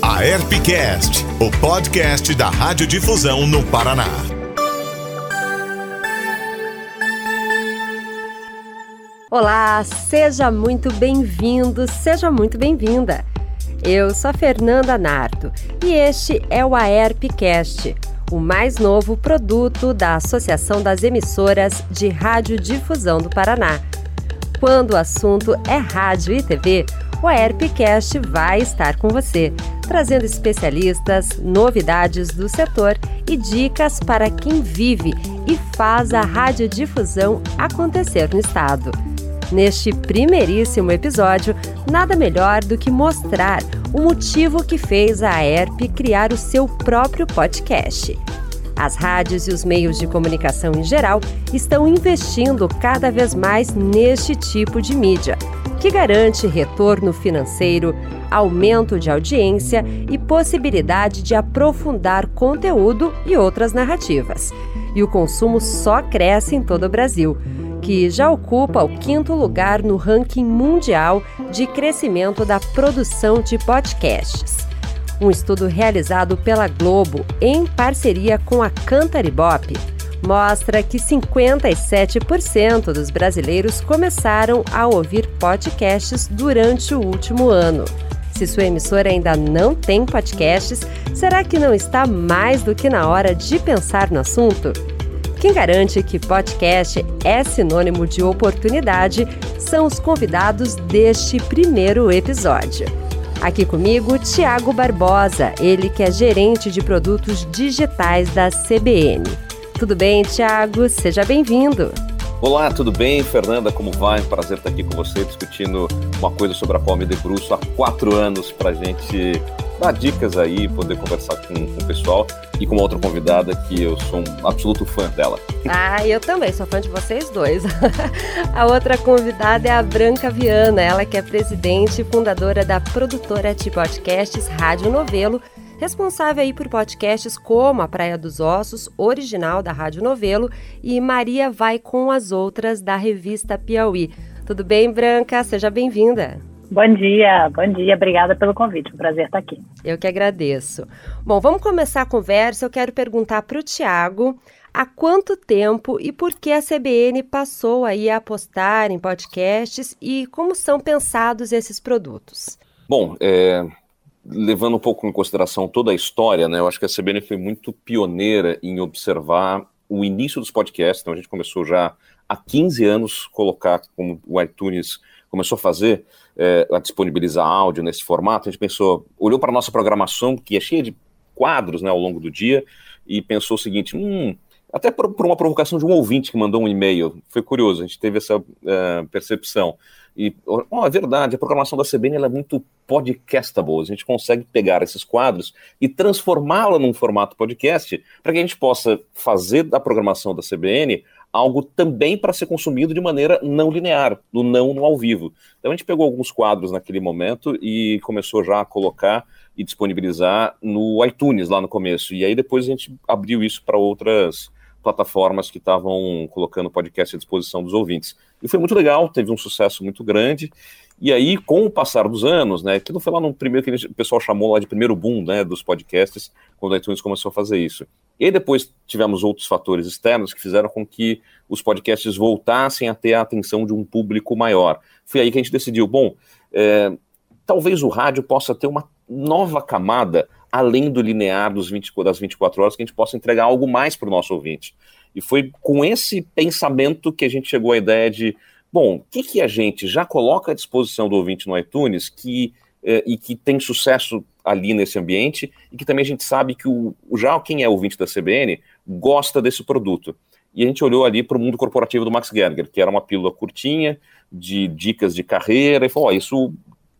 A Herpcast, o podcast da Radiodifusão no Paraná. Olá, seja muito bem-vindo, seja muito bem-vinda. Eu sou a Fernanda Nardo e este é o AERPcast, o mais novo produto da Associação das Emissoras de Radiodifusão do Paraná. Quando o assunto é rádio e TV, o AERPcast vai estar com você, trazendo especialistas, novidades do setor e dicas para quem vive e faz a radiodifusão acontecer no estado. Neste primeiríssimo episódio, nada melhor do que mostrar o motivo que fez a AERP criar o seu próprio podcast. As rádios e os meios de comunicação em geral estão investindo cada vez mais neste tipo de mídia, que garante retorno financeiro, aumento de audiência e possibilidade de aprofundar conteúdo e outras narrativas. E o consumo só cresce em todo o Brasil que já ocupa o quinto lugar no ranking mundial de crescimento da produção de podcasts. Um estudo realizado pela Globo em parceria com a Cantaribop mostra que 57% dos brasileiros começaram a ouvir podcasts durante o último ano. Se sua emissora ainda não tem podcasts, será que não está mais do que na hora de pensar no assunto? Quem garante que podcast é sinônimo de oportunidade são os convidados deste primeiro episódio. Aqui comigo, Tiago Barbosa, ele que é gerente de produtos digitais da CBN. Tudo bem, Tiago? Seja bem-vindo. Olá, tudo bem? Fernanda, como vai? Prazer estar aqui com você discutindo uma coisa sobre a qual me debruço há quatro anos para a gente dar dicas aí, poder conversar com, com o pessoal e com uma outra convidada que eu sou um absoluto fã dela. Ah, eu também sou fã de vocês dois. a outra convidada é a Branca Viana, ela que é presidente e fundadora da produtora de podcasts Rádio Novelo, responsável aí por podcasts como A Praia dos Ossos, original da Rádio Novelo, e Maria Vai com as Outras, da revista Piauí. Tudo bem, Branca? Seja bem-vinda. Bom dia, bom dia, obrigada pelo convite, um prazer estar aqui. Eu que agradeço. Bom, vamos começar a conversa. Eu quero perguntar para o Tiago há quanto tempo e por que a CBN passou aí a apostar em podcasts e como são pensados esses produtos. Bom, é, levando um pouco em consideração toda a história, né, eu acho que a CBN foi muito pioneira em observar o início dos podcasts, então a gente começou já há 15 anos colocar como o iTunes começou a fazer, é, a disponibilizar áudio nesse formato, a gente pensou, olhou para a nossa programação, que é cheia de quadros né, ao longo do dia, e pensou o seguinte, hum, até por, por uma provocação de um ouvinte que mandou um e-mail, foi curioso, a gente teve essa uh, percepção. E, oh, é verdade, a programação da CBN é muito podcastable, a gente consegue pegar esses quadros e transformá-la num formato podcast, para que a gente possa fazer da programação da CBN algo também para ser consumido de maneira não linear, do não no ao vivo. Então a gente pegou alguns quadros naquele momento e começou já a colocar e disponibilizar no iTunes lá no começo. E aí depois a gente abriu isso para outras plataformas que estavam colocando podcast à disposição dos ouvintes. E foi muito legal, teve um sucesso muito grande. E aí, com o passar dos anos, né, não foi lá no primeiro que o pessoal chamou lá de primeiro boom, né, dos podcasts, quando a iTunes começou a fazer isso. E depois tivemos outros fatores externos que fizeram com que os podcasts voltassem a ter a atenção de um público maior. Foi aí que a gente decidiu, bom, é, talvez o rádio possa ter uma nova camada além do linear dos 20, das 24 horas, que a gente possa entregar algo mais para o nosso ouvinte. E foi com esse pensamento que a gente chegou à ideia de, bom, o que, que a gente já coloca à disposição do ouvinte no iTunes que, eh, e que tem sucesso ali nesse ambiente e que também a gente sabe que o, já quem é ouvinte da CBN gosta desse produto. E a gente olhou ali para o mundo corporativo do Max Gerger, que era uma pílula curtinha de dicas de carreira, e falou: oh, isso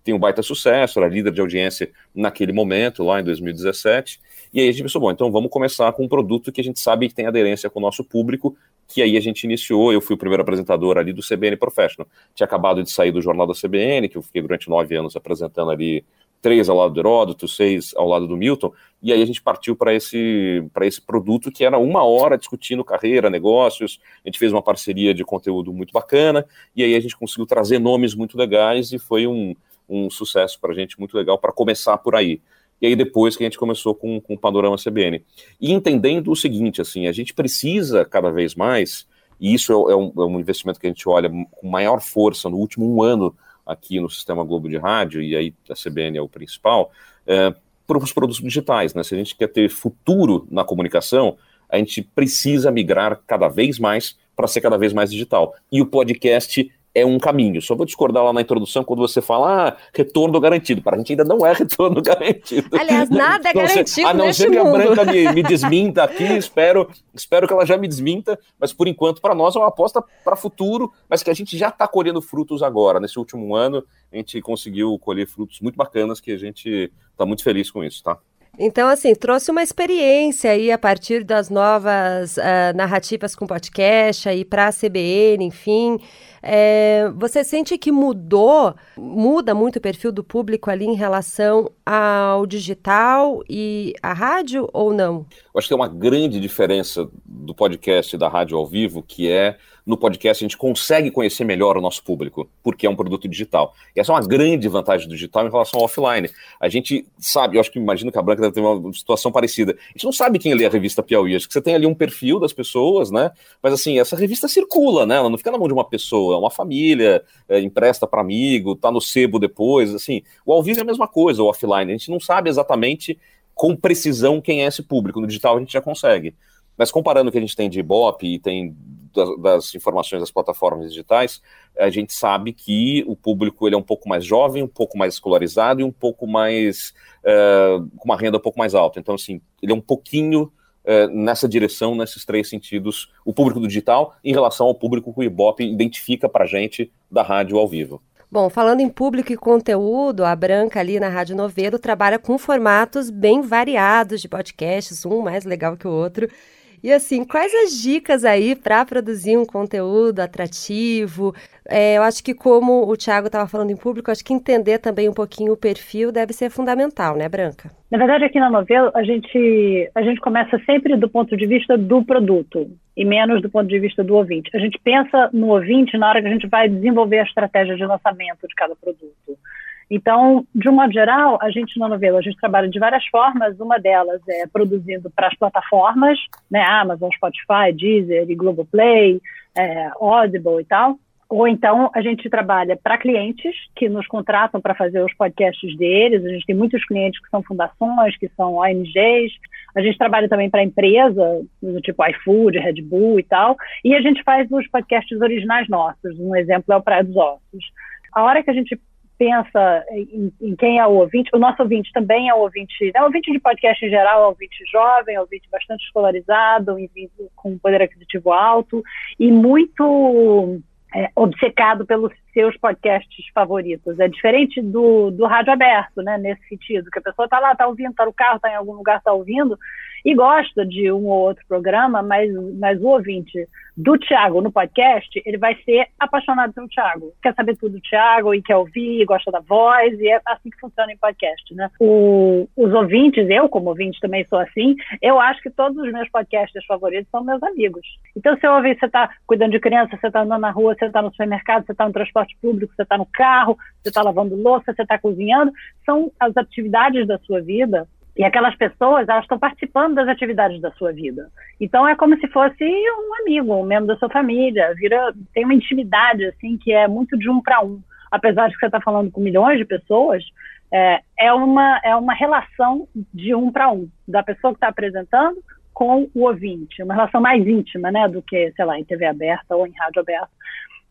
tem um baita sucesso, era líder de audiência naquele momento, lá em 2017. E aí a gente pensou, bom, então vamos começar com um produto que a gente sabe que tem aderência com o nosso público, que aí a gente iniciou, eu fui o primeiro apresentador ali do CBN Professional. Tinha acabado de sair do Jornal da CBN, que eu fiquei durante nove anos apresentando ali, três ao lado do Heródoto, seis ao lado do Milton, e aí a gente partiu para esse, esse produto que era uma hora discutindo carreira, negócios, a gente fez uma parceria de conteúdo muito bacana, e aí a gente conseguiu trazer nomes muito legais, e foi um, um sucesso para a gente muito legal para começar por aí. E aí depois que a gente começou com, com o Panorama CBN. E entendendo o seguinte, assim, a gente precisa cada vez mais, e isso é, é, um, é um investimento que a gente olha com maior força no último um ano aqui no Sistema Globo de Rádio, e aí a CBN é o principal, é, para os produtos digitais. Né? Se a gente quer ter futuro na comunicação, a gente precisa migrar cada vez mais para ser cada vez mais digital. E o podcast é um caminho. Só vou discordar lá na introdução quando você fala ah, retorno garantido. Para a gente ainda não é retorno garantido. Aliás, nada é garantido. A não ser que a Branca me, me desminta aqui, espero, espero que ela já me desminta, mas por enquanto, para nós é uma aposta para futuro, mas que a gente já está colhendo frutos agora. Nesse último ano, a gente conseguiu colher frutos muito bacanas que a gente está muito feliz com isso, tá? Então, assim, trouxe uma experiência aí a partir das novas uh, narrativas com podcast aí para a CBN, enfim. É, você sente que mudou, muda muito o perfil do público ali em relação ao digital e à rádio ou não? Eu acho que tem uma grande diferença do podcast e da rádio ao vivo, que é no podcast a gente consegue conhecer melhor o nosso público, porque é um produto digital. E essa é uma grande vantagem do digital em relação ao offline. A gente sabe, eu acho que imagino que a Branca deve ter uma situação parecida. A gente não sabe quem lê a revista Piauí, acho que você tem ali um perfil das pessoas, né? Mas assim, essa revista circula, né? Ela não fica na mão de uma pessoa, é uma família, é, empresta para amigo, tá no sebo depois, assim. O ao vivo é a mesma coisa, o offline. A gente não sabe exatamente com precisão quem é esse público. No digital a gente já consegue. Mas comparando o que a gente tem de Ibope e tem das, das, informações das plataformas digitais, a gente sabe que o público ele é um pouco mais jovem, um pouco mais escolarizado e um pouco mais uh, com uma renda um pouco mais alta. Então, assim, ele é um pouquinho uh, nessa direção, nesses três sentidos, o público do digital em relação ao público que o Ibope identifica para a gente da rádio ao vivo. Bom, falando em público e conteúdo, a Branca ali na Rádio Novelo trabalha com formatos bem variados de podcasts, um mais legal que o outro. E assim, quais as dicas aí para produzir um conteúdo atrativo? É, eu acho que como o Thiago estava falando em público, acho que entender também um pouquinho o perfil deve ser fundamental, né, Branca? Na verdade, aqui na novela, a gente, a gente começa sempre do ponto de vista do produto e menos do ponto de vista do ouvinte. A gente pensa no ouvinte na hora que a gente vai desenvolver a estratégia de lançamento de cada produto. Então, de um modo geral, a gente na novela, a gente trabalha de várias formas. Uma delas é produzindo para as plataformas, né, Amazon, Spotify, Deezer e Globoplay, é, Audible e tal. Ou então a gente trabalha para clientes que nos contratam para fazer os podcasts deles. A gente tem muitos clientes que são fundações, que são ONGs. A gente trabalha também para empresa, do tipo iFood, Red Bull e tal. E a gente faz os podcasts originais nossos. Um exemplo é o Praia dos Ossos. A hora que a gente pensa em, em, quem é o ouvinte, o nosso ouvinte também é ouvinte, é ouvinte de podcast em geral, é ouvinte jovem, é ouvinte bastante escolarizado, com poder aquisitivo alto e muito é, obcecado pelos seus podcasts favoritos. É diferente do, do rádio aberto, né, nesse sentido, que a pessoa está lá, está ouvindo, está no carro, está em algum lugar, está ouvindo, e gosta de um ou outro programa, mas, mas o ouvinte do Tiago no podcast, ele vai ser apaixonado pelo Tiago. Quer saber tudo do Tiago e quer ouvir, e gosta da voz, e é assim que funciona em podcast, né? O, os ouvintes, eu como ouvinte também sou assim, eu acho que todos os meus podcasts favoritos são meus amigos. Então, se eu ouvir, você está cuidando de criança, você está andando na rua, você está no supermercado, você está no transporte público, você está no carro, você está lavando louça, você está cozinhando, são as atividades da sua vida e aquelas pessoas, elas estão participando das atividades da sua vida. Então é como se fosse um amigo, um membro da sua família. Vira, tem uma intimidade assim que é muito de um para um. Apesar de que você está falando com milhões de pessoas, é, é, uma, é uma relação de um para um, da pessoa que está apresentando com o ouvinte, uma relação mais íntima, né, do que, sei lá, em TV aberta ou em rádio aberta.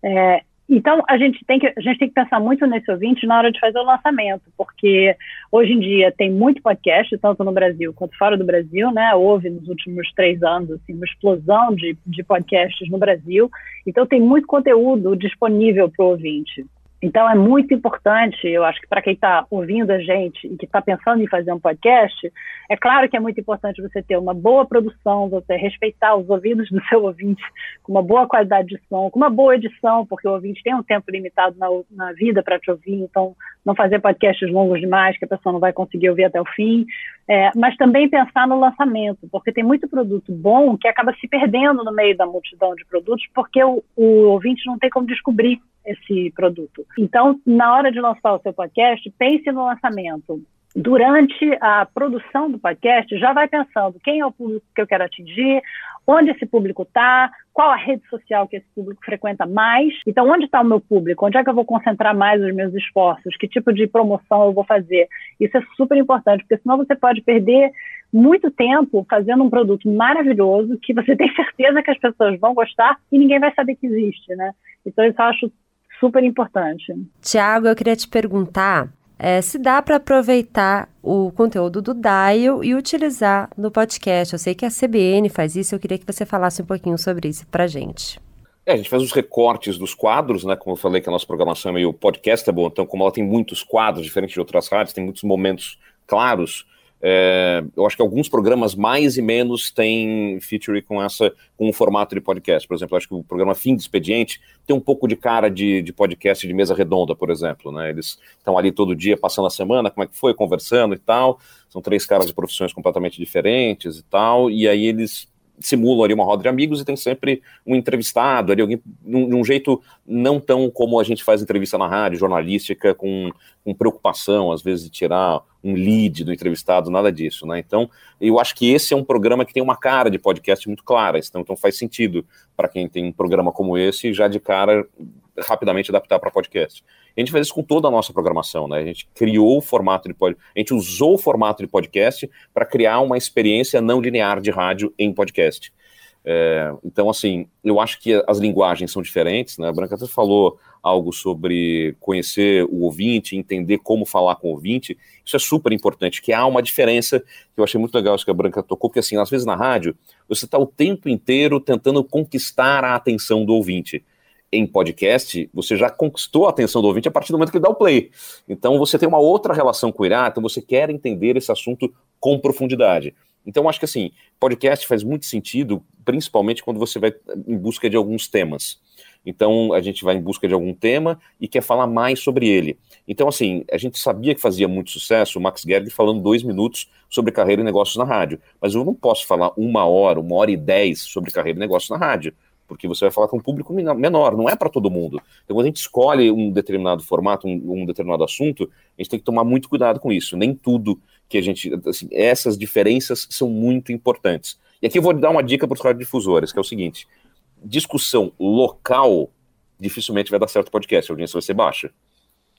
É, então, a gente, tem que, a gente tem que pensar muito nesse ouvinte na hora de fazer o lançamento, porque hoje em dia tem muito podcast, tanto no Brasil quanto fora do Brasil, né? Houve nos últimos três anos assim, uma explosão de, de podcasts no Brasil, então tem muito conteúdo disponível para o ouvinte. Então é muito importante, eu acho que para quem está ouvindo a gente e que está pensando em fazer um podcast, é claro que é muito importante você ter uma boa produção, você respeitar os ouvidos do seu ouvinte, com uma boa qualidade de som, com uma boa edição, porque o ouvinte tem um tempo limitado na, na vida para te ouvir, então não fazer podcasts longos demais que a pessoa não vai conseguir ouvir até o fim. É, mas também pensar no lançamento, porque tem muito produto bom que acaba se perdendo no meio da multidão de produtos, porque o, o ouvinte não tem como descobrir esse produto. Então, na hora de lançar o seu podcast, pense no lançamento durante a produção do podcast, já vai pensando quem é o público que eu quero atingir, onde esse público está, qual a rede social que esse público frequenta mais. Então, onde está o meu público? Onde é que eu vou concentrar mais os meus esforços? Que tipo de promoção eu vou fazer? Isso é super importante, porque senão você pode perder muito tempo fazendo um produto maravilhoso que você tem certeza que as pessoas vão gostar e ninguém vai saber que existe, né? Então, isso eu acho super importante. Tiago, eu queria te perguntar é, se dá para aproveitar o conteúdo do Dial e utilizar no podcast. Eu sei que a CBN faz isso, eu queria que você falasse um pouquinho sobre isso para gente. É, a gente faz os recortes dos quadros, né? Como eu falei que a nossa programação é meio podcastable, então como ela tem muitos quadros, diferente de outras rádios, tem muitos momentos claros, é, eu acho que alguns programas mais e menos têm feature com essa com o formato de podcast. Por exemplo, acho que o programa Fim de Expediente tem um pouco de cara de, de podcast de mesa redonda, por exemplo. Né? Eles estão ali todo dia, passando a semana, como é que foi, conversando e tal. São três caras de profissões completamente diferentes e tal. E aí eles simulam ali uma roda de amigos e tem sempre um entrevistado ali, alguém de um jeito não tão como a gente faz entrevista na rádio, jornalística, com, com preocupação, às vezes, de tirar um lead do entrevistado, nada disso, né? Então, eu acho que esse é um programa que tem uma cara de podcast muito clara, então, então faz sentido para quem tem um programa como esse, já de cara, rapidamente adaptar para podcast. A gente faz isso com toda a nossa programação, né? A gente criou o formato de podcast, a gente usou o formato de podcast para criar uma experiência não linear de rádio em podcast. É, então, assim, eu acho que as linguagens são diferentes, né? A Branca até falou algo sobre conhecer o ouvinte, entender como falar com o ouvinte. Isso é super importante, que há uma diferença que eu achei muito legal isso que a Branca tocou, porque assim, às vezes na rádio, você está o tempo inteiro tentando conquistar a atenção do ouvinte em podcast, você já conquistou a atenção do ouvinte a partir do momento que ele dá o play. Então você tem uma outra relação com o Irá, então você quer entender esse assunto com profundidade. Então acho que assim, podcast faz muito sentido, principalmente quando você vai em busca de alguns temas. Então a gente vai em busca de algum tema e quer falar mais sobre ele. Então assim, a gente sabia que fazia muito sucesso o Max Gerg falando dois minutos sobre carreira e negócios na rádio, mas eu não posso falar uma hora, uma hora e dez sobre carreira e negócios na rádio porque você vai falar com um público menor, não é para todo mundo. Então, quando a gente escolhe um determinado formato, um, um, determinado assunto, a gente tem que tomar muito cuidado com isso. Nem tudo que a gente. Assim, essas diferenças são muito importantes. E aqui eu vou dar uma dica para os radiodifusores, que é o seguinte: discussão local dificilmente vai dar certo podcast, a audiência vai ser baixa.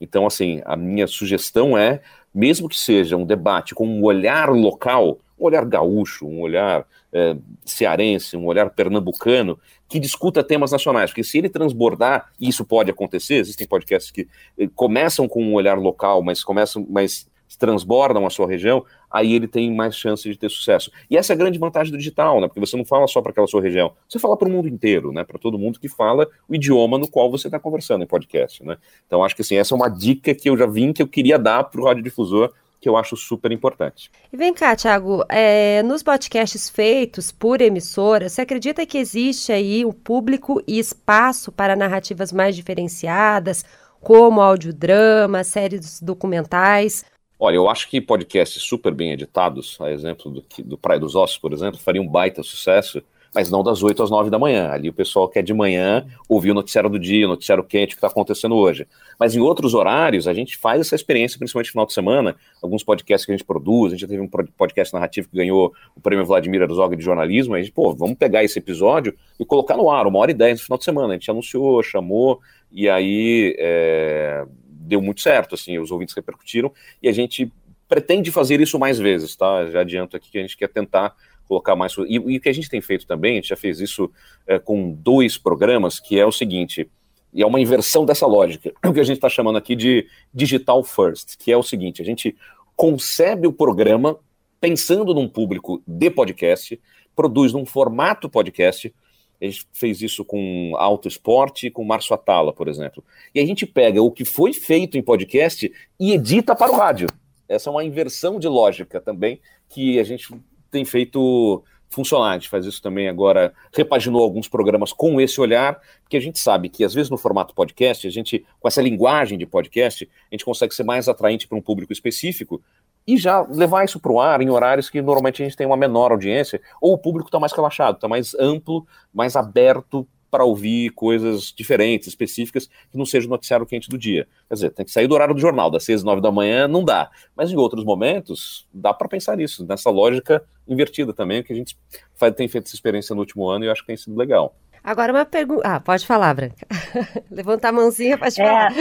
Então, assim, a minha sugestão é, mesmo que seja um debate com um olhar local, um olhar gaúcho, um olhar é, cearense, um olhar pernambucano, que discuta temas nacionais, porque se ele transbordar, e isso pode acontecer, existem podcasts que eh, começam com um olhar local, mas começam, mas transbordam a sua região, aí ele tem mais chance de ter sucesso. E essa é a grande vantagem do digital, né? Porque você não fala só para aquela sua região, você fala para o mundo inteiro, né? Para todo mundo que fala o idioma no qual você está conversando em podcast, né? Então acho que assim, essa é uma dica que eu já vim que eu queria dar para o radiodifusor que eu acho super importante. E vem cá, Thiago, é, nos podcasts feitos por emissora, você acredita que existe aí um público e espaço para narrativas mais diferenciadas, como audiodrama, séries documentais? Olha, eu acho que podcasts super bem editados, a exemplo do, do Praia dos Ossos, por exemplo, faria um baita sucesso mas não das 8 às 9 da manhã. Ali o pessoal quer de manhã ouvir o noticiário do dia, o noticiário quente que está acontecendo hoje. Mas em outros horários, a gente faz essa experiência, principalmente no final de semana, alguns podcasts que a gente produz, a gente já teve um podcast narrativo que ganhou o prêmio Vladimir Herzog de jornalismo, a gente, pô, vamos pegar esse episódio e colocar no ar, uma hora e dez no final de semana. A gente anunciou, chamou, e aí é, deu muito certo, assim, os ouvintes repercutiram, e a gente pretende fazer isso mais vezes, tá? Já adianto aqui que a gente quer tentar colocar mais. E, e, o que a gente tem feito também, a gente já fez isso é, com dois programas, que é o seguinte, e é uma inversão dessa lógica, o que a gente está chamando aqui de digital first, que é o seguinte: a gente concebe o programa pensando num público de podcast, produz num formato podcast. A gente fez isso com Auto Esporte e com Márcio Atala, por exemplo. E a gente pega o que foi feito em podcast e edita para o rádio. Essa é uma inversão de lógica também que a gente tem feito funcionar. A gente faz isso também agora, repaginou alguns programas com esse olhar, porque a gente sabe que às vezes no formato podcast, a gente, com essa linguagem de podcast, a gente consegue ser mais atraente para um público específico e já levar isso para o ar em horários que normalmente a gente tem uma menor audiência, ou o público está mais relaxado, está mais amplo, mais aberto para ouvir coisas diferentes, específicas, que não seja o noticiário quente do dia. Quer dizer, tem que sair do horário do jornal, das seis, nove da manhã, não dá. Mas em outros momentos, dá para pensar nisso, nessa lógica invertida também, que a gente faz, tem feito essa experiência no último ano e eu acho que tem sido legal. Agora uma pergunta. Ah, pode falar, Branca. Levantar a mãozinha, pode é. falar.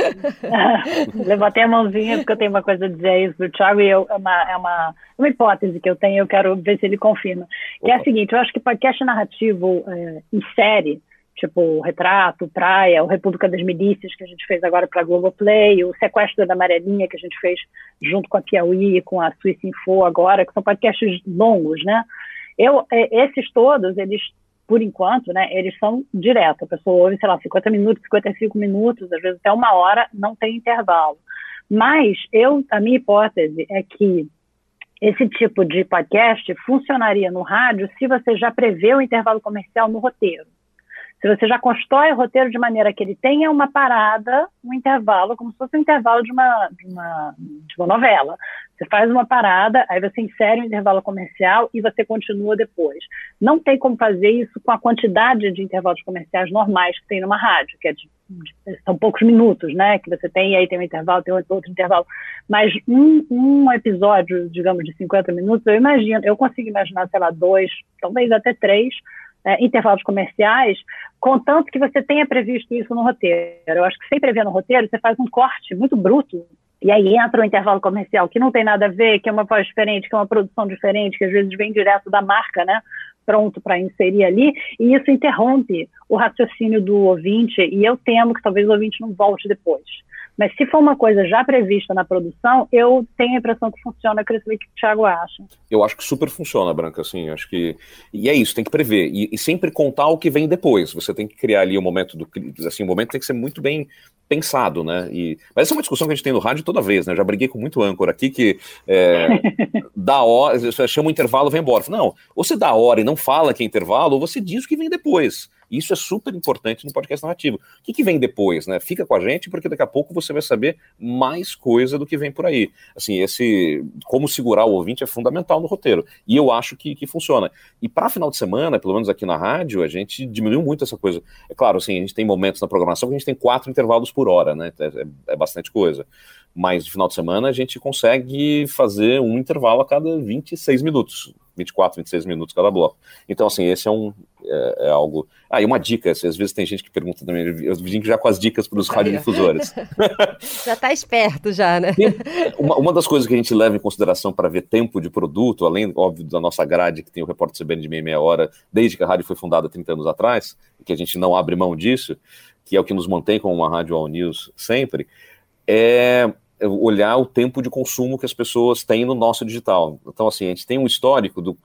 Levantei a mãozinha porque eu tenho uma coisa a dizer isso do Thiago e eu, é, uma, é uma, uma hipótese que eu tenho, eu quero ver se ele confirma. Que é a seguinte, eu acho que podcast narrativo é, em série tipo Retrato, Praia, o República das Milícias, que a gente fez agora para a Globoplay, o Sequestro da Amarelinha, que a gente fez junto com a Piauí e com a Suíça Info agora, que são podcasts longos, né? Eu, é, esses todos, eles, por enquanto, né, eles são direto. A pessoa ouve, sei lá, 50 minutos, 55 minutos, às vezes até uma hora, não tem intervalo. Mas eu, a minha hipótese é que esse tipo de podcast funcionaria no rádio se você já prevê o intervalo comercial no roteiro. Se você já constrói o roteiro de maneira que ele tenha uma parada, um intervalo, como se fosse um intervalo de uma, de uma, de uma novela. Você faz uma parada, aí você insere um intervalo comercial e você continua depois. Não tem como fazer isso com a quantidade de intervalos comerciais normais que tem numa rádio, que é de, de, são poucos minutos, né? Que você tem, e aí tem um intervalo, tem outro, outro intervalo. Mas um, um episódio, digamos, de 50 minutos, eu imagino, eu consigo imaginar, sei lá, dois, talvez até três é, intervalos comerciais, contanto que você tenha previsto isso no roteiro. Eu acho que sem prever no roteiro, você faz um corte muito bruto, e aí entra um intervalo comercial que não tem nada a ver, que é uma voz diferente, que é uma produção diferente, que às vezes vem direto da marca, né? Pronto para inserir ali, e isso interrompe o raciocínio do ouvinte, e eu temo que talvez o ouvinte não volte depois. Mas se for uma coisa já prevista na produção, eu tenho a impressão que funciona, que o que o Thiago acha. Eu acho que super funciona, Branca, assim, acho que... E é isso, tem que prever, e, e sempre contar o que vem depois, você tem que criar ali o momento do... Assim, o momento tem que ser muito bem pensado, né? E, mas essa é uma discussão que a gente tem no rádio toda vez, né? Eu já briguei com muito âncora aqui que é, dá hora, você chama o intervalo vem embora. Não, ou você dá hora e não fala que é intervalo, ou você diz o que vem depois. Isso é super importante no podcast narrativo. O que, que, vem depois, né? Fica com a gente, porque daqui a pouco você vai saber mais coisa do que vem por aí. Assim, esse como segurar o ouvinte é fundamental no roteiro. E eu acho que, que funciona. E para final de semana, pelo menos aqui na rádio, a gente diminuiu muito essa coisa. É claro, assim, a gente tem momentos na programação que a gente tem quatro intervalos por hora, né? É, é, é bastante coisa mas no final de semana a gente consegue fazer um intervalo a cada 26 minutos, 24, 26 minutos cada bloco. Então, assim, esse é um é, é algo. Ah, e uma dica, assim, às vezes tem gente que pergunta também, eu vim já com as dicas para os radiodifusores. já está esperto, já, né? Uma, uma das coisas que a gente leva em consideração para ver tempo de produto, além, óbvio, da nossa grade, que tem o repórter CBN de meia meia hora, desde que a rádio foi fundada 30 anos atrás, e que a gente não abre mão disso, que é o que nos mantém como uma rádio all news sempre, é olhar o tempo de consumo que as pessoas têm no nosso digital. Então, assim, a gente tem um histórico do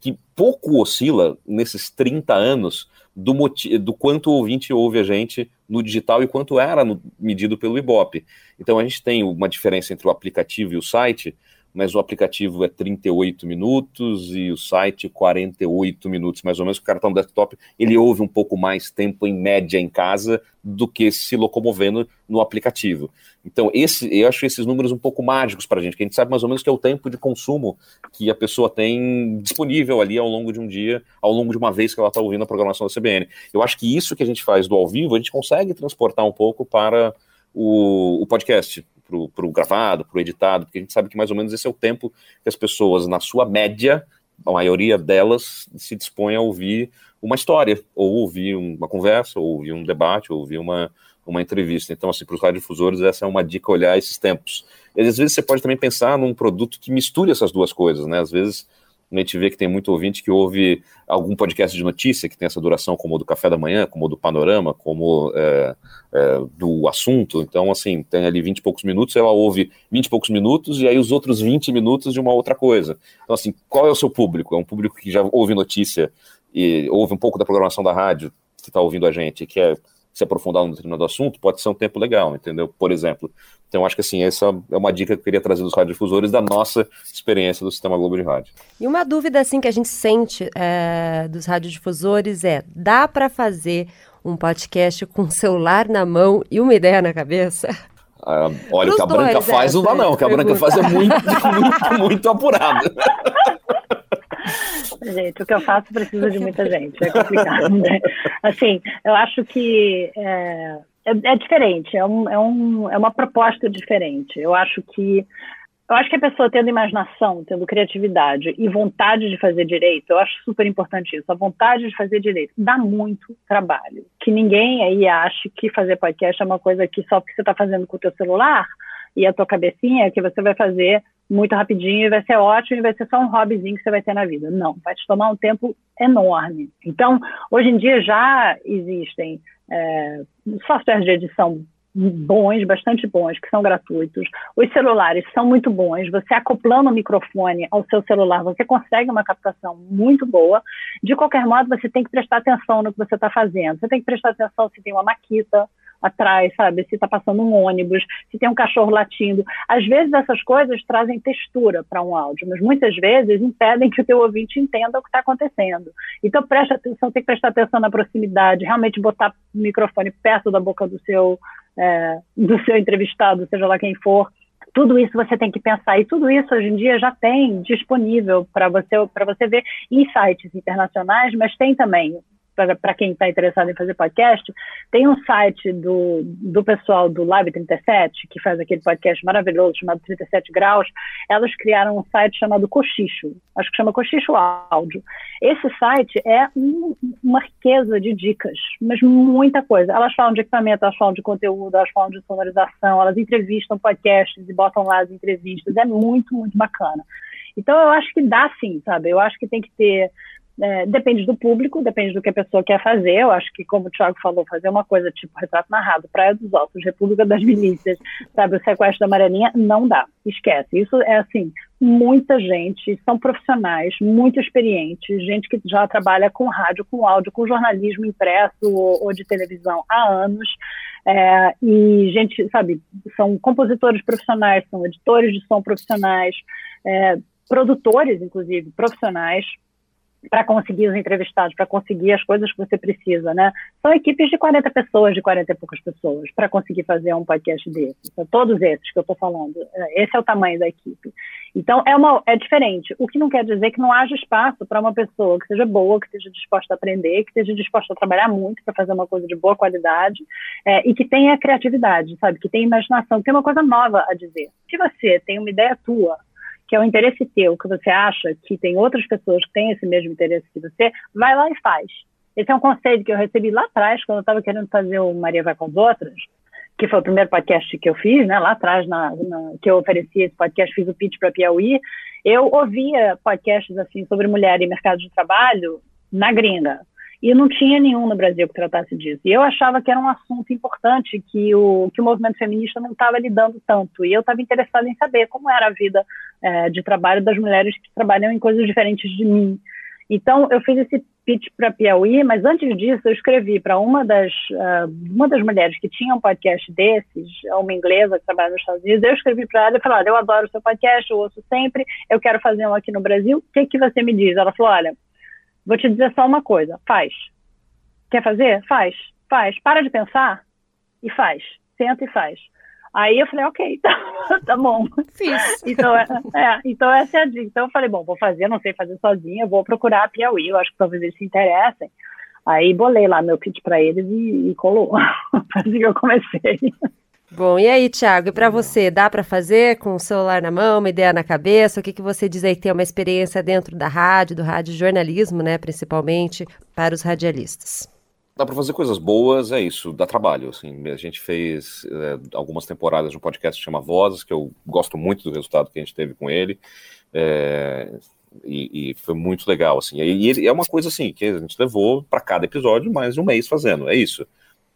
que pouco oscila nesses 30 anos do, do quanto o ouvinte ouve a gente no digital e quanto era no, medido pelo Ibope. Então, a gente tem uma diferença entre o aplicativo e o site, mas o aplicativo é 38 minutos e o site 48 minutos, mais ou menos. O cartão desktop ele ouve um pouco mais tempo em média em casa do que se locomovendo no aplicativo. Então, esse, eu acho esses números um pouco mágicos para a gente, que a gente sabe mais ou menos que é o tempo de consumo que a pessoa tem disponível ali ao longo de um dia, ao longo de uma vez que ela está ouvindo a programação da CBN. Eu acho que isso que a gente faz do ao vivo, a gente consegue transportar um pouco para o, o podcast para o gravado, para o editado, porque a gente sabe que mais ou menos esse é o tempo que as pessoas, na sua média, a maioria delas se dispõe a ouvir uma história, ou ouvir uma conversa, ou ouvir um debate, ou ouvir uma, uma entrevista. Então, assim, para os radiodifusores, essa é uma dica olhar esses tempos. E às vezes você pode também pensar num produto que misture essas duas coisas, né? Às vezes a gente vê que tem muito ouvinte que ouve algum podcast de notícia que tem essa duração, como o do Café da Manhã, como o do Panorama, como é, é, do assunto. Então, assim, tem ali 20 e poucos minutos, ela ouve 20 e poucos minutos e aí os outros 20 minutos de uma outra coisa. Então, assim, qual é o seu público? É um público que já ouve notícia e ouve um pouco da programação da rádio, que está ouvindo a gente, que é se aprofundar no determinado assunto, pode ser um tempo legal, entendeu? Por exemplo. Então, acho que assim, essa é uma dica que eu queria trazer dos radiodifusores da nossa experiência do Sistema Globo de Rádio. E uma dúvida, assim, que a gente sente é, dos radiodifusores é, dá para fazer um podcast com o celular na mão e uma ideia na cabeça? Ah, olha, o que a Branca faz não dá, não. O que a Branca faz é muito, muito, muito apurado. Gente, o que eu faço precisa de muita gente, é complicado, né? Assim, eu acho que é, é, é diferente, é, um, é, um, é uma proposta diferente. Eu acho que eu acho que a pessoa tendo imaginação, tendo criatividade e vontade de fazer direito, eu acho super importante isso. A vontade de fazer direito dá muito trabalho. Que ninguém aí ache que fazer podcast é uma coisa que só porque você está fazendo com o teu celular e a tua cabecinha que você vai fazer muito rapidinho e vai ser ótimo e vai ser só um hobbyzinho que você vai ter na vida. Não, vai te tomar um tempo enorme. Então, hoje em dia já existem é, softwares de edição bons, bastante bons, que são gratuitos. Os celulares são muito bons. Você acoplando o microfone ao seu celular, você consegue uma captação muito boa. De qualquer modo, você tem que prestar atenção no que você está fazendo. Você tem que prestar atenção se tem uma maquita atrás, sabe? Se está passando um ônibus, se tem um cachorro latindo. Às vezes essas coisas trazem textura para um áudio, mas muitas vezes impedem que o teu ouvinte entenda o que está acontecendo. Então preste atenção, tem que prestar atenção na proximidade, realmente botar o microfone perto da boca do seu é, do seu entrevistado, seja lá quem for. Tudo isso você tem que pensar e tudo isso hoje em dia já tem disponível para você para você ver em sites internacionais, mas tem também para quem está interessado em fazer podcast, tem um site do, do pessoal do Live 37, que faz aquele podcast maravilhoso chamado 37 Graus. Elas criaram um site chamado Cochicho, acho que chama Cochicho Áudio. Esse site é um, uma riqueza de dicas, mas muita coisa. Elas falam de equipamento, elas falam de conteúdo, elas falam de sonorização, elas entrevistam podcasts e botam lá as entrevistas. É muito, muito bacana. Então, eu acho que dá sim, sabe? Eu acho que tem que ter é, depende do público, depende do que a pessoa quer fazer. Eu acho que, como o Thiago falou, fazer uma coisa tipo retrato narrado, Praia dos Altos, República das Milícias, sabe, o sequestro da Marelinha, não dá. Esquece. Isso é assim, muita gente, são profissionais muito experientes, gente que já trabalha com rádio, com áudio, com jornalismo impresso ou, ou de televisão há anos. É, e gente, sabe, são compositores profissionais, são editores de som profissionais, é, produtores, inclusive, profissionais, para conseguir os entrevistados, para conseguir as coisas que você precisa, né? São equipes de 40 pessoas, de 40 e poucas pessoas, para conseguir fazer um podcast desse. São todos esses que eu estou falando. É, esse é o tamanho da equipe. Então, é, uma, é diferente. O que não quer dizer que não haja espaço para uma pessoa que seja boa, que esteja disposta a aprender, que esteja disposta a trabalhar muito para fazer uma coisa de boa qualidade é, e que tenha criatividade, sabe? Que tenha imaginação, que tenha uma coisa nova a dizer. Se você tem uma ideia tua, que é um interesse teu, que você acha que tem outras pessoas que têm esse mesmo interesse que você, vai lá e faz. Esse é um conselho que eu recebi lá atrás, quando eu estava querendo fazer o Maria Vai com as Outras, que foi o primeiro podcast que eu fiz, né, lá atrás, na, na, que eu ofereci esse podcast, fiz o pitch para Piauí. Eu ouvia podcasts assim sobre mulher e mercado de trabalho na gringa. E não tinha nenhum no Brasil que tratasse disso. E eu achava que era um assunto importante, que o, que o movimento feminista não estava lidando tanto. E eu estava interessada em saber como era a vida é, de trabalho das mulheres que trabalham em coisas diferentes de mim. Então, eu fiz esse pitch para Piauí, mas antes disso, eu escrevi para uma das, uh, uma das mulheres que tinha um podcast desses, uma inglesa que trabalha nos Estados Unidos. Eu escrevi para ela e falei: Olha, eu adoro o seu podcast, eu ouço sempre, eu quero fazer um aqui no Brasil, o que, que você me diz? Ela falou: Olha Vou te dizer só uma coisa: faz. Quer fazer? Faz. Faz. Para de pensar e faz. Senta e faz. Aí eu falei, ok, tá, tá bom. Fiz. Então, é, é, então essa é a dica. Então eu falei, bom, vou fazer, não sei fazer sozinha, vou procurar a Piauí, eu acho que talvez eles se interessem. Aí bolei lá meu pitch para eles e, e colou. assim que eu comecei. Bom, e aí, Thiago, e para você, dá para fazer com o celular na mão, uma ideia na cabeça? O que, que você diz aí que tem uma experiência dentro da rádio, do rádio jornalismo, né, principalmente para os radialistas? Dá para fazer coisas boas, é isso, dá trabalho. Assim, a gente fez é, algumas temporadas de um podcast que chama Vozes, que eu gosto muito do resultado que a gente teve com ele. É, e, e, foi muito legal, assim. E, e é uma coisa assim que a gente levou para cada episódio mais de um mês fazendo, é isso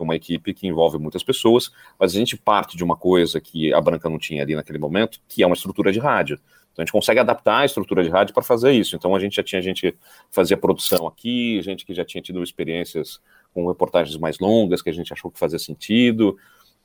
uma equipe que envolve muitas pessoas, mas a gente parte de uma coisa que a Branca não tinha ali naquele momento, que é uma estrutura de rádio. Então a gente consegue adaptar a estrutura de rádio para fazer isso. Então a gente já tinha gente que fazia produção aqui, gente que já tinha tido experiências com reportagens mais longas, que a gente achou que fazia sentido,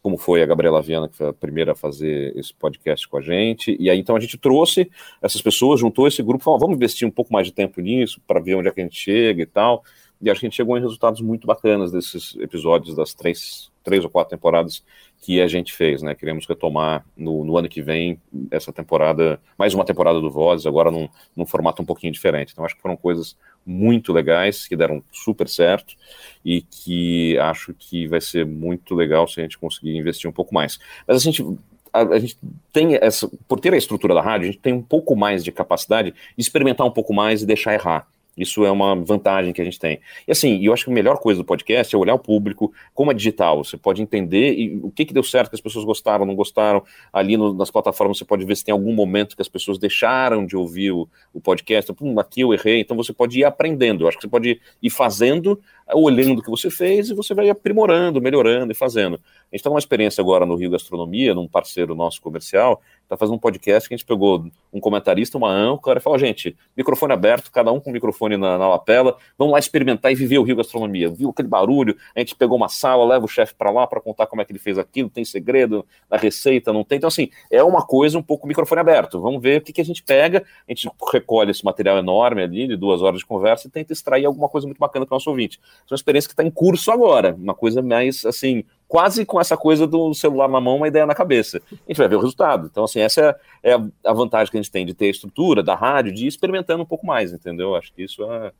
como foi a Gabriela Viana, que foi a primeira a fazer esse podcast com a gente. E aí então a gente trouxe essas pessoas, juntou esse grupo, falou, vamos investir um pouco mais de tempo nisso para ver onde é que a gente chega e tal. E a gente chegou em resultados muito bacanas desses episódios das três três ou quatro temporadas que a gente fez, né? Queremos retomar no, no ano que vem essa temporada, mais uma temporada do Vozes, agora num, num formato um pouquinho diferente. Então acho que foram coisas muito legais, que deram super certo e que acho que vai ser muito legal se a gente conseguir investir um pouco mais. Mas a gente a, a, gente tem essa, por ter a estrutura da rádio, a gente tem um pouco mais de capacidade de experimentar um pouco mais e deixar errar. Isso é uma vantagem que a gente tem. E assim, eu acho que a melhor coisa do podcast é olhar o público, como é digital, você pode entender e, o que, que deu certo, que as pessoas gostaram, não gostaram. Ali no, nas plataformas você pode ver se tem algum momento que as pessoas deixaram de ouvir o, o podcast. Pum, aqui eu errei. Então você pode ir aprendendo. Eu acho que você pode ir fazendo, olhando o que você fez e você vai aprimorando, melhorando e fazendo. A gente está numa experiência agora no Rio Gastronomia, num parceiro nosso comercial, está fazendo um podcast que a gente pegou um comentarista, uma âncora, e falou, gente, microfone aberto, cada um com o microfone na, na lapela, vamos lá experimentar e viver o Rio Gastronomia. Viu aquele barulho, a gente pegou uma sala, leva o chefe para lá para contar como é que ele fez aquilo, tem segredo na receita, não tem. Então, assim, é uma coisa um pouco microfone aberto. Vamos ver o que, que a gente pega, a gente recolhe esse material enorme ali, de duas horas de conversa, e tenta extrair alguma coisa muito bacana para o nosso ouvinte. É uma experiência que está em curso agora, uma coisa mais, assim, quase com essa coisa do celular na mão, uma ideia na cabeça. A gente vai ver o resultado. Então, assim, essa é a vantagem que a gente tem de ter a estrutura da rádio, de ir experimentando um pouco mais, entendeu? Acho que isso é,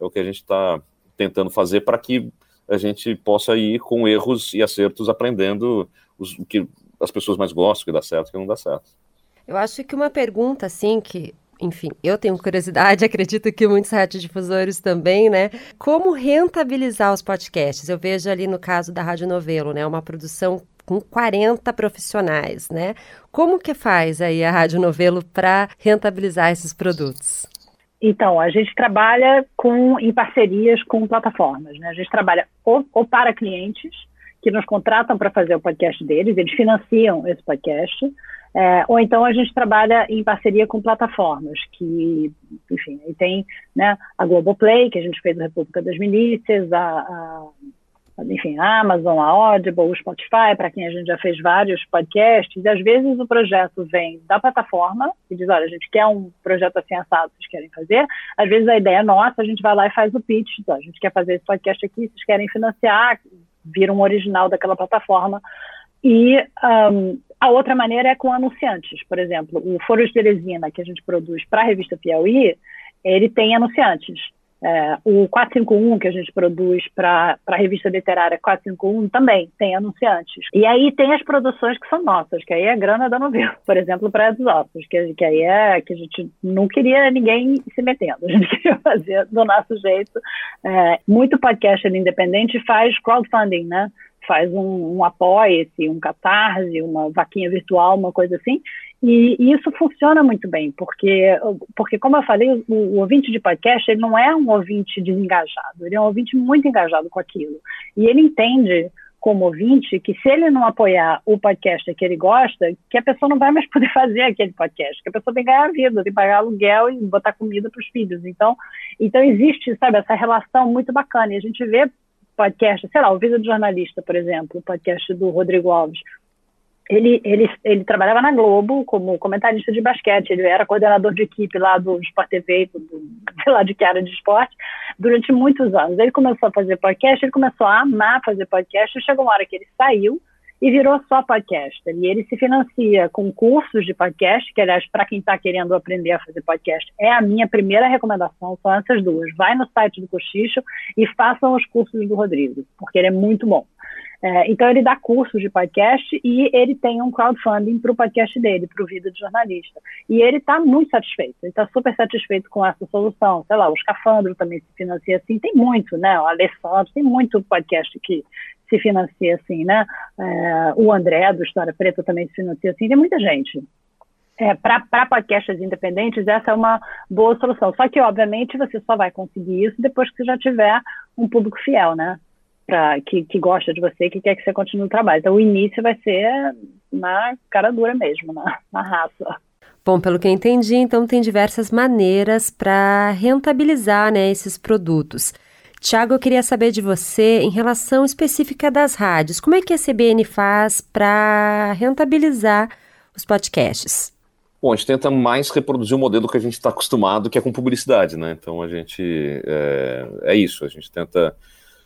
é o que a gente está tentando fazer para que a gente possa ir com erros e acertos aprendendo os, o que as pessoas mais gostam, o que dá certo o que não dá certo. Eu acho que uma pergunta, assim, que enfim, eu tenho curiosidade, acredito que muitos radiodifusores também, né? Como rentabilizar os podcasts? Eu vejo ali no caso da Rádio Novelo, né? Uma produção com 40 profissionais, né? Como que faz aí a Rádio Novelo para rentabilizar esses produtos? Então, a gente trabalha com, em parcerias com plataformas, né? A gente trabalha ou, ou para clientes que nos contratam para fazer o podcast deles, eles financiam esse podcast, é, ou então a gente trabalha em parceria com plataformas que, enfim, aí tem né, a Globoplay, que a gente fez a República das Milícias, a, a enfim, a Amazon, a Audible, o Spotify, para quem a gente já fez vários podcasts, e às vezes o projeto vem da plataforma e diz, olha, a gente quer um projeto assim assado, vocês querem fazer? Às vezes a ideia é nossa, a gente vai lá e faz o pitch, então, a gente quer fazer esse podcast aqui, vocês querem financiar, vira um original daquela plataforma. E um, a outra maneira é com anunciantes. Por exemplo, o Foro de Teresina, que a gente produz para a revista Piauí, ele tem anunciantes. É, o 451, que a gente produz para a revista literária 451, também tem anunciantes. E aí tem as produções que são nossas, que aí é grana da novela. Por exemplo, Praia dos Ossos, que, que aí é que a gente não queria ninguém se metendo, a gente queria fazer do nosso jeito. É, muito podcast independente faz crowdfunding, né? Faz um, um apoia-se, um catarse, uma vaquinha virtual, uma coisa assim, e, e, isso funciona muito bem, porque, porque como eu falei, o, o, ouvinte de podcast ele não é um ouvinte desengajado, ele é um ouvinte muito engajado com aquilo. E ele entende, como ouvinte, que se ele não apoiar o podcast que ele gosta, que a pessoa não vai mais poder fazer aquele podcast, que a pessoa tem que ganhar a vida, tem que pagar aluguel e botar comida para os filhos. Então, então existe, sabe, essa relação muito bacana. E a gente vê podcast, sei lá, o Vida do Jornalista, por exemplo, o podcast do Rodrigo Alves. Ele, ele, ele trabalhava na Globo como comentarista de basquete, ele era coordenador de equipe lá do Sport TV, do, sei lá de que área de esporte, durante muitos anos. Ele começou a fazer podcast, ele começou a amar fazer podcast, chegou uma hora que ele saiu e virou só podcaster. E ele se financia com cursos de podcast, que, aliás, para quem está querendo aprender a fazer podcast, é a minha primeira recomendação, são essas duas. Vai no site do Cochicho e façam os cursos do Rodrigo, porque ele é muito bom. É, então, ele dá cursos de podcast e ele tem um crowdfunding para o podcast dele, para o Vida de Jornalista. E ele está muito satisfeito, ele está super satisfeito com essa solução. Sei lá, o Escafandro também se financia assim, tem muito, né? O Alessandro, tem muito podcast que se financia assim, né? É, o André, do História Preta, também se financia assim, tem muita gente. É, para podcasts independentes, essa é uma boa solução. Só que, obviamente, você só vai conseguir isso depois que você já tiver um público fiel, né? Pra, que, que gosta de você, que quer que você continue o trabalho. Então, o início vai ser na cara dura mesmo, na, na raça. Bom, pelo que eu entendi, então tem diversas maneiras para rentabilizar né, esses produtos. Tiago, eu queria saber de você em relação específica das rádios. Como é que a CBN faz para rentabilizar os podcasts? Bom, a gente tenta mais reproduzir o modelo que a gente está acostumado, que é com publicidade, né? Então a gente é, é, isso, a gente tenta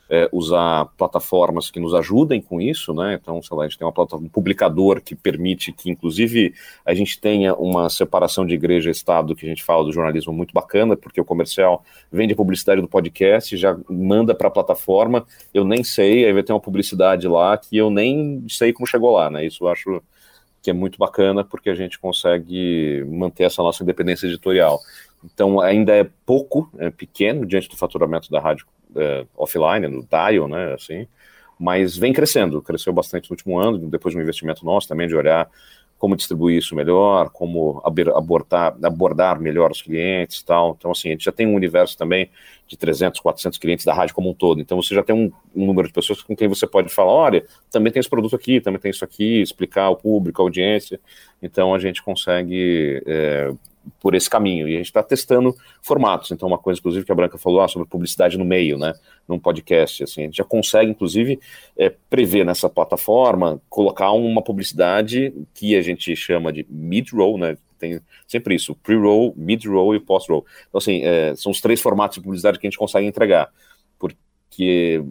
é, usar plataformas que nos ajudem com isso, né? Então, sei lá, a gente tem uma plataforma, um publicador que permite que, inclusive, a gente tenha uma separação de igreja e Estado, que a gente fala do jornalismo muito bacana, porque o comercial vende a publicidade do podcast, já manda para a plataforma, eu nem sei, aí vai ter uma publicidade lá que eu nem sei como chegou lá, né? Isso eu acho que é muito bacana, porque a gente consegue manter essa nossa independência editorial. Então, ainda é pouco, é pequeno diante do faturamento da rádio é, offline, no dial, né, assim, mas vem crescendo, cresceu bastante no último ano, depois de um investimento nosso também de olhar como distribuir isso melhor, como abordar, abordar melhor os clientes e tal. Então, assim, a gente já tem um universo também de 300, 400 clientes da rádio como um todo. Então, você já tem um, um número de pessoas com quem você pode falar, olha, também tem esse produto aqui, também tem isso aqui, explicar ao público, à audiência. Então, a gente consegue é, por esse caminho. E a gente está testando formatos. Então, uma coisa, inclusive, que a Branca falou ah, sobre publicidade no meio, né? Num podcast. Assim, a gente já consegue, inclusive, é, prever nessa plataforma, colocar uma publicidade que a gente chama de mid-roll, né? Tem sempre isso: pre-roll, mid-roll e post-roll. Então, assim, é, são os três formatos de publicidade que a gente consegue entregar. Porque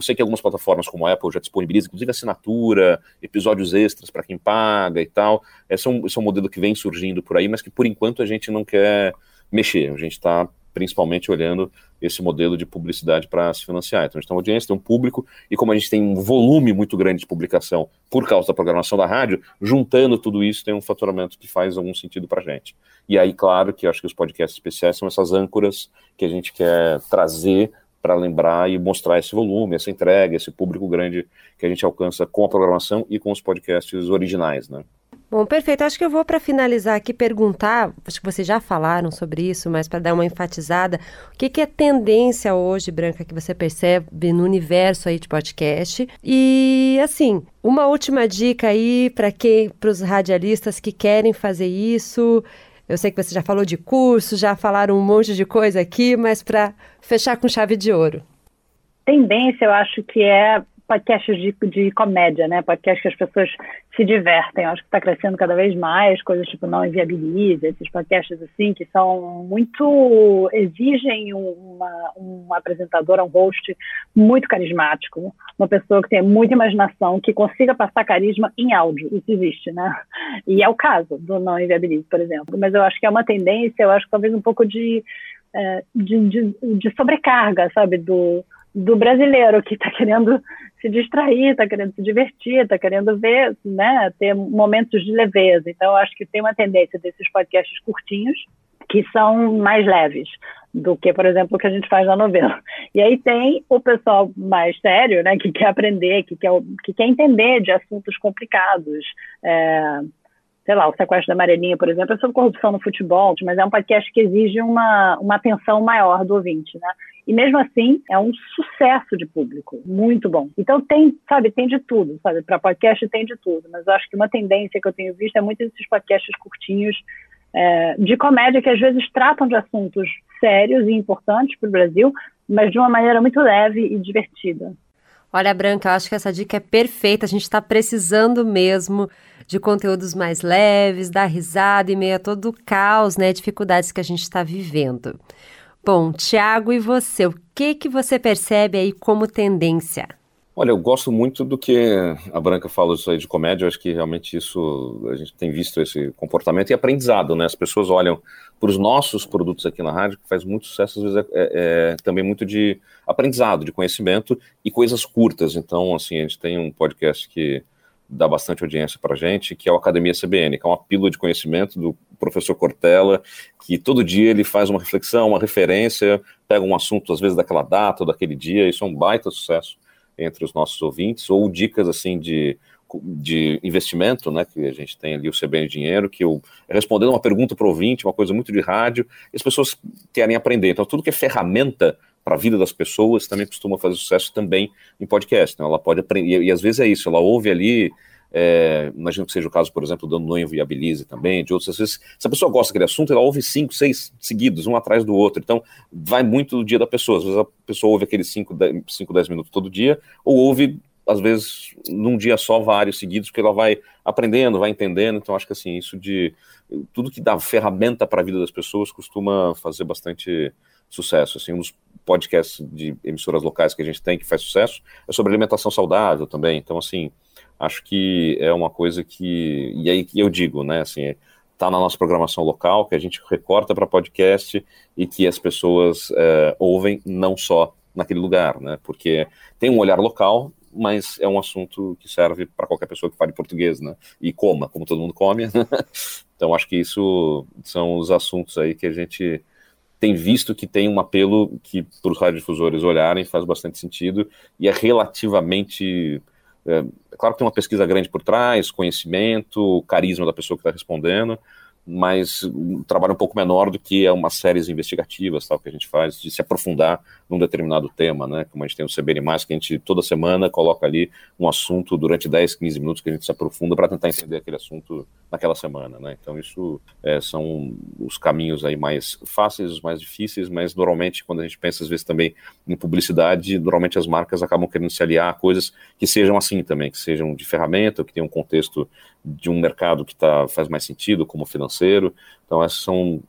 eu sei que algumas plataformas como a Apple já disponibilizam, inclusive assinatura, episódios extras para quem paga e tal. Esse é, um, esse é um modelo que vem surgindo por aí, mas que por enquanto a gente não quer mexer. A gente está principalmente olhando esse modelo de publicidade para se financiar. Então a gente tem uma audiência, tem um público, e como a gente tem um volume muito grande de publicação por causa da programação da rádio, juntando tudo isso tem um faturamento que faz algum sentido para a gente. E aí, claro, que acho que os podcasts especiais são essas âncoras que a gente quer trazer para lembrar e mostrar esse volume, essa entrega, esse público grande que a gente alcança com a programação e com os podcasts originais, né? Bom, perfeito. Acho que eu vou para finalizar aqui perguntar, acho que vocês já falaram sobre isso, mas para dar uma enfatizada, o que, que é tendência hoje, Branca, que você percebe no universo aí de podcast? E assim, uma última dica aí para quem, para os radialistas que querem fazer isso, eu sei que você já falou de curso, já falaram um monte de coisa aqui, mas para fechar com chave de ouro. Tendência, eu acho que é podcasts de, de comédia, né? Podcasts que as pessoas se divertem. Eu acho que está crescendo cada vez mais, coisas tipo Não Inviabiliza, esses podcasts assim, que são muito. exigem uma, um apresentador, um host muito carismático, uma pessoa que tem muita imaginação, que consiga passar carisma em áudio. Isso existe, né? E é o caso do Não Inviabilize, por exemplo. Mas eu acho que é uma tendência, eu acho que talvez um pouco de, é, de, de, de sobrecarga, sabe? Do, do brasileiro que está querendo se distrair, está querendo se divertir, está querendo ver, né, ter momentos de leveza. Então, acho que tem uma tendência desses podcasts curtinhos que são mais leves do que, por exemplo, o que a gente faz na novela. E aí tem o pessoal mais sério, né, que quer aprender, que quer, que quer entender de assuntos complicados. É, sei lá, o sequestro da Amarelinha, por exemplo, é sobre corrupção no futebol, mas é um podcast que exige uma, uma atenção maior do ouvinte, né? E mesmo assim, é um sucesso de público, muito bom. Então tem, sabe, tem de tudo, sabe? Para podcast tem de tudo, mas eu acho que uma tendência que eu tenho visto é muito esses podcasts curtinhos é, de comédia que às vezes tratam de assuntos sérios e importantes para o Brasil, mas de uma maneira muito leve e divertida. Olha, Branca, eu acho que essa dica é perfeita. A gente está precisando mesmo de conteúdos mais leves, dar risada em meio a todo o caos, né, dificuldades que a gente está vivendo. Bom, Tiago, e você? O que, que você percebe aí como tendência? Olha, eu gosto muito do que a Branca fala isso aí de comédia, eu acho que realmente isso, a gente tem visto esse comportamento e aprendizado, né? As pessoas olham para os nossos produtos aqui na rádio, que faz muito sucesso, às vezes é, é, é, também muito de aprendizado, de conhecimento e coisas curtas. Então, assim, a gente tem um podcast que dá bastante audiência para a gente, que é o Academia CBN, que é uma pílula de conhecimento do professor Cortella, que todo dia ele faz uma reflexão, uma referência, pega um assunto, às vezes, daquela data ou daquele dia, isso é um baita sucesso entre os nossos ouvintes, ou dicas, assim, de, de investimento, né, que a gente tem ali o CBN Dinheiro, que eu respondendo uma pergunta para o ouvinte, uma coisa muito de rádio, as pessoas querem aprender. Então, tudo que é ferramenta para a vida das pessoas, também costuma fazer sucesso também em podcast. Então, ela pode aprender, e, e às vezes é isso, ela ouve ali, é, imagino que seja o caso, por exemplo, do Não Viabilize também, de outros, às vezes, se a pessoa gosta daquele assunto, ela ouve cinco, seis seguidos, um atrás do outro, então vai muito do dia da pessoa, às vezes a pessoa ouve aqueles cinco, cinco dez minutos todo dia, ou ouve às vezes num dia só vários seguidos, porque ela vai aprendendo, vai entendendo. Então acho que assim isso de tudo que dá ferramenta para a vida das pessoas costuma fazer bastante sucesso. Assim, um dos podcasts de emissoras locais que a gente tem que faz sucesso, é sobre alimentação saudável também. Então, assim, acho que é uma coisa que. E aí eu digo, né, assim, está na nossa programação local, que a gente recorta para podcast e que as pessoas é, ouvem não só naquele lugar, né? Porque tem um olhar local, mas é um assunto que serve para qualquer pessoa que fale português, né? E coma, como todo mundo come. então acho que isso são os assuntos aí que a gente tem visto que tem um apelo que para os radiodifusores olharem faz bastante sentido e é relativamente é, é, claro que tem uma pesquisa grande por trás, conhecimento, carisma da pessoa que está respondendo, mas um trabalho um pouco menor do que é umas séries investigativas tal que a gente faz de se aprofundar num determinado tema, né? Como a gente tem o CBN mais que a gente toda semana coloca ali um assunto durante 10, 15 minutos que a gente se aprofunda para tentar entender aquele assunto naquela semana, né? Então isso é, são os caminhos aí mais fáceis, os mais difíceis, mas normalmente quando a gente pensa às vezes também em publicidade, normalmente as marcas acabam querendo se aliar a coisas que sejam assim também, que sejam de ferramenta, que tenham um contexto de um mercado que tá, faz mais sentido, como financeiro. Então essas são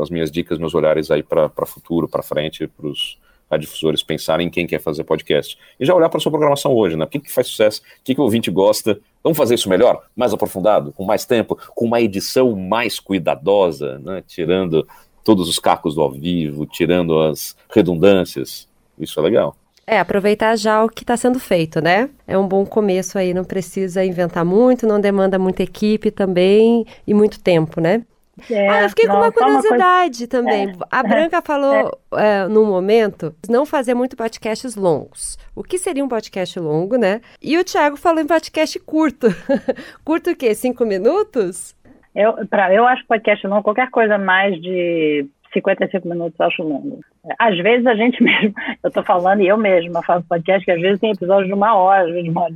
as minhas dicas, meus olhares aí para futuro, para frente, para os radiodifusores pensarem em quem quer fazer podcast. E já olhar para sua programação hoje, né? O que, que faz sucesso? O que, que o ouvinte gosta? Vamos fazer isso melhor, mais aprofundado, com mais tempo, com uma edição mais cuidadosa, né? tirando todos os cacos do ao vivo, tirando as redundâncias. Isso é legal. É, aproveitar já o que está sendo feito, né? É um bom começo aí, não precisa inventar muito, não demanda muita equipe também e muito tempo, né? É, ah, eu fiquei não, com uma curiosidade uma coisa... também. É, a Branca falou é. é, no momento não fazer muito podcasts longos. O que seria um podcast longo, né? E o Thiago falou em podcast curto. curto o quê? Cinco minutos? Eu, pra, eu acho podcast longo, qualquer coisa mais de 55 minutos eu acho longo. Às vezes a gente mesmo, eu estou falando e eu mesma faço podcast que às vezes tem episódios de uma hora, de uma hora,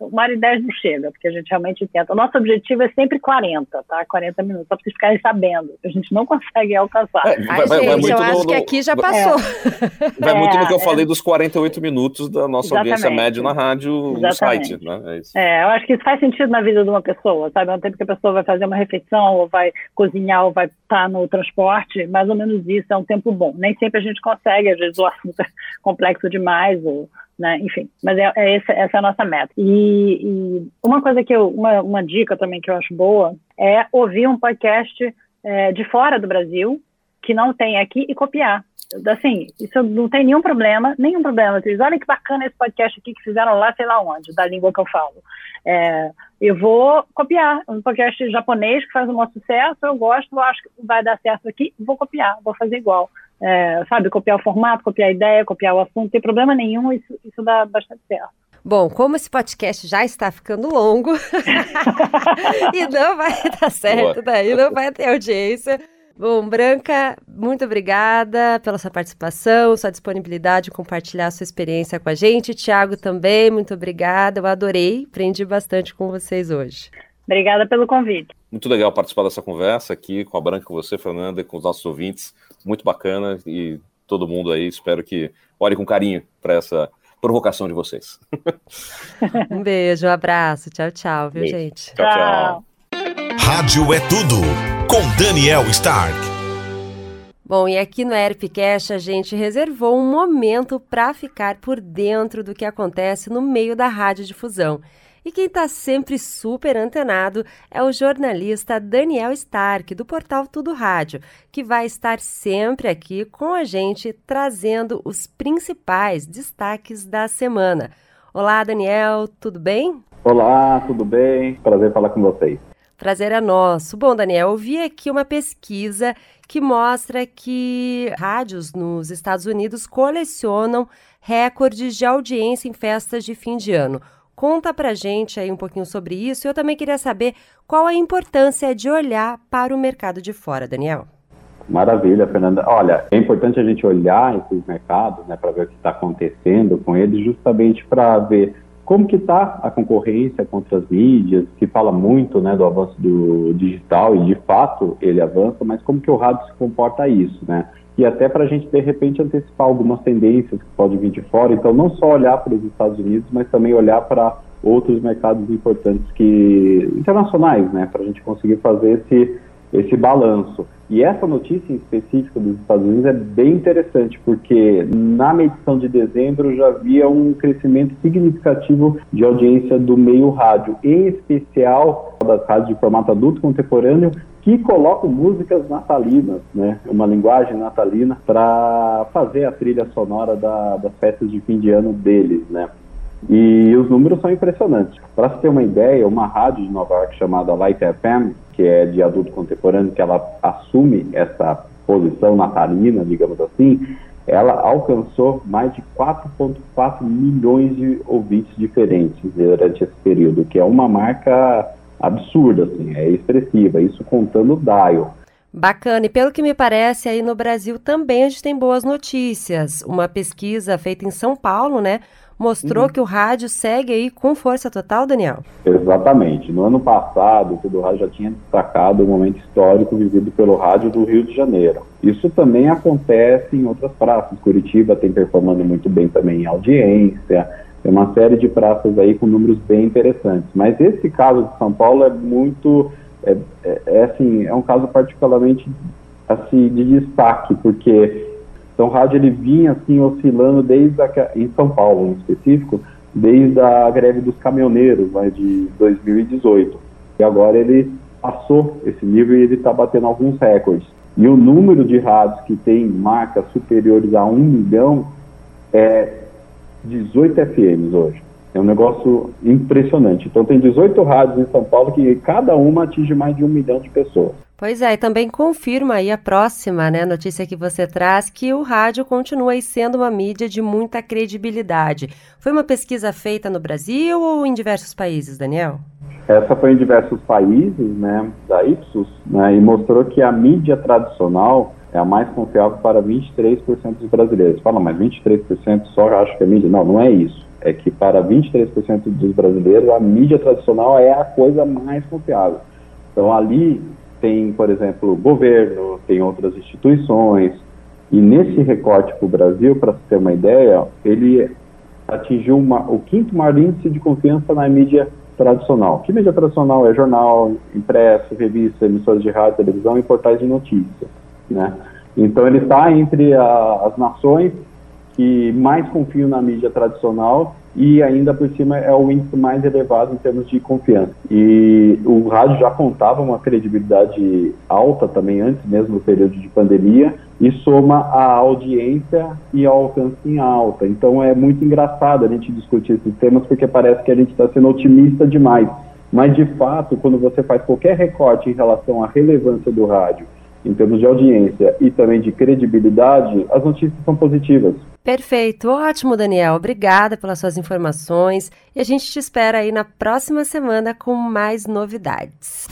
uma hora e dez não chega, porque a gente realmente tenta. O nosso objetivo é sempre 40, tá? 40 minutos, só para vocês ficarem sabendo. A gente não consegue alcançar. É, vai, vai, gente, vai eu acho no, que aqui já passou. É, vai muito no que eu é, falei dos 48 minutos da nossa exatamente. audiência média na rádio, exatamente. no site, né? É, é, eu acho que isso faz sentido na vida de uma pessoa, sabe? Ao tempo que a pessoa vai fazer uma refeição, ou vai cozinhar, ou vai estar tá no transporte, mais ou menos isso é um tempo bom. Nem sempre a gente consegue, às vezes o assunto é complexo demais, ou né? Enfim, mas é, é essa, essa, é a nossa meta. E, e, uma coisa que eu, uma, uma dica também que eu acho boa é ouvir um podcast é, de fora do Brasil que não tem aqui e copiar. Assim, isso não tem nenhum problema, nenhum problema. Vocês olhem que bacana esse podcast aqui que fizeram lá, sei lá onde, da língua que eu falo. É, eu vou copiar um podcast japonês que faz um maior sucesso, eu gosto, eu acho que vai dar certo aqui, vou copiar, vou fazer igual é, sabe, copiar o formato, copiar a ideia, copiar o assunto, não tem problema nenhum, isso, isso dá bastante certo. Bom, como esse podcast já está ficando longo e não vai dar certo daí, não vai ter audiência. Bom, Branca, muito obrigada pela sua participação, sua disponibilidade de compartilhar sua experiência com a gente. Tiago também, muito obrigada. Eu adorei, aprendi bastante com vocês hoje. Obrigada pelo convite. Muito legal participar dessa conversa aqui com a Branca, com você, Fernanda, e com os nossos ouvintes. Muito bacana e todo mundo aí, espero que olhe com carinho para essa provocação de vocês. um beijo, um abraço. Tchau, tchau, viu, beijo. gente? Tchau, tchau. Rádio é tudo com Daniel Stark. Bom, e aqui no ERPcast a gente reservou um momento para ficar por dentro do que acontece no meio da radiodifusão. difusão. E quem está sempre super antenado é o jornalista Daniel Stark, do portal Tudo Rádio, que vai estar sempre aqui com a gente trazendo os principais destaques da semana. Olá, Daniel, tudo bem? Olá, tudo bem? Prazer falar com vocês. Prazer é nosso. Bom, Daniel, eu vi aqui uma pesquisa que mostra que rádios nos Estados Unidos colecionam recordes de audiência em festas de fim de ano. Conta pra gente aí um pouquinho sobre isso. Eu também queria saber qual a importância de olhar para o mercado de fora, Daniel. Maravilha, Fernanda. Olha, é importante a gente olhar esses mercados, né, para ver o que está acontecendo com eles, justamente para ver como que está a concorrência contra as mídias, se fala muito, né, do avanço do digital e de fato ele avança, mas como que o rádio se comporta a isso, né? e até para a gente, de repente, antecipar algumas tendências que podem vir de fora. Então, não só olhar para os Estados Unidos, mas também olhar para outros mercados importantes que internacionais, né, para a gente conseguir fazer esse esse balanço. E essa notícia em específico dos Estados Unidos é bem interessante, porque na medição de dezembro já havia um crescimento significativo de audiência do meio rádio, em especial das rádios de formato adulto contemporâneo, que colocam músicas natalinas, né, uma linguagem natalina, para fazer a trilha sonora da, das festas de fim de ano deles, né. E os números são impressionantes. Para você ter uma ideia, uma rádio de Nova York chamada Light FM, que é de adulto contemporâneo, que ela assume essa posição natalina, digamos assim, ela alcançou mais de 4,4 milhões de ouvintes diferentes durante esse período, que é uma marca absurda, assim, é expressiva, isso contando o dial. Bacana, e pelo que me parece, aí no Brasil também a gente tem boas notícias. Uma pesquisa feita em São Paulo, né, mostrou uhum. que o rádio segue aí com força total, Daniel? Exatamente. No ano passado, o rádio já tinha destacado o momento histórico vivido pelo rádio do Rio de Janeiro. Isso também acontece em outras praças. Curitiba tem performando muito bem também em audiência. Tem uma série de praças aí com números bem interessantes. Mas esse caso de São Paulo é muito, é, é, é assim, é um caso particularmente assim de destaque, porque então o rádio ele vinha assim oscilando desde a, em São Paulo em específico, desde a greve dos caminhoneiros né, de 2018. E agora ele passou esse nível e ele está batendo alguns recordes. E o número de rádios que tem marcas superiores a um milhão é 18 FMs hoje. É um negócio impressionante. Então tem 18 rádios em São Paulo que cada uma atinge mais de um milhão de pessoas. Pois é, e também confirma aí a próxima né, notícia que você traz, que o rádio continua sendo uma mídia de muita credibilidade. Foi uma pesquisa feita no Brasil ou em diversos países, Daniel? Essa foi em diversos países, né, da Ipsos, né, e mostrou que a mídia tradicional é a mais confiável para 23% dos brasileiros. Fala, mas 23% só acho que é mídia? Não, não é isso. É que para 23% dos brasileiros, a mídia tradicional é a coisa mais confiável. Então, ali tem, por exemplo, o governo, tem outras instituições, e nesse recorte para o Brasil, para ter uma ideia, ele atingiu uma, o quinto maior índice de confiança na mídia tradicional. Que mídia tradicional é jornal, impresso, revista, emissoras de rádio, televisão e portais de notícias, né? Então ele está entre a, as nações que mais confiam na mídia tradicional e ainda por cima é o índice mais elevado em termos de confiança. E o rádio já contava uma credibilidade alta também antes mesmo do período de pandemia e soma a audiência e ao alcance em alta. Então é muito engraçado a gente discutir esses temas porque parece que a gente está sendo otimista demais. Mas de fato, quando você faz qualquer recorte em relação à relevância do rádio em termos de audiência e também de credibilidade, as notícias são positivas. Perfeito, ótimo, Daniel. Obrigada pelas suas informações e a gente te espera aí na próxima semana com mais novidades.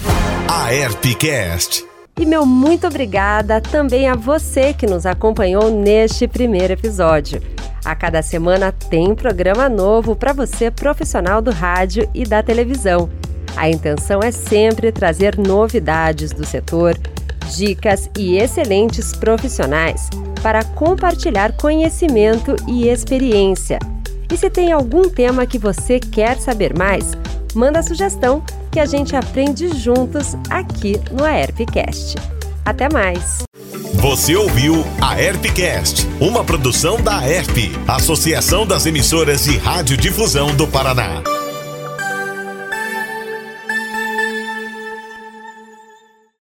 A Herpcast. E meu muito obrigada também a você que nos acompanhou neste primeiro episódio. A cada semana tem programa novo para você, profissional do rádio e da televisão. A intenção é sempre trazer novidades do setor dicas e excelentes profissionais para compartilhar conhecimento e experiência. E se tem algum tema que você quer saber mais, manda sugestão que a gente aprende juntos aqui no AERPcast. Até mais! Você ouviu a ERPcast, uma produção da ERP, Associação das Emissoras de Radiodifusão do Paraná.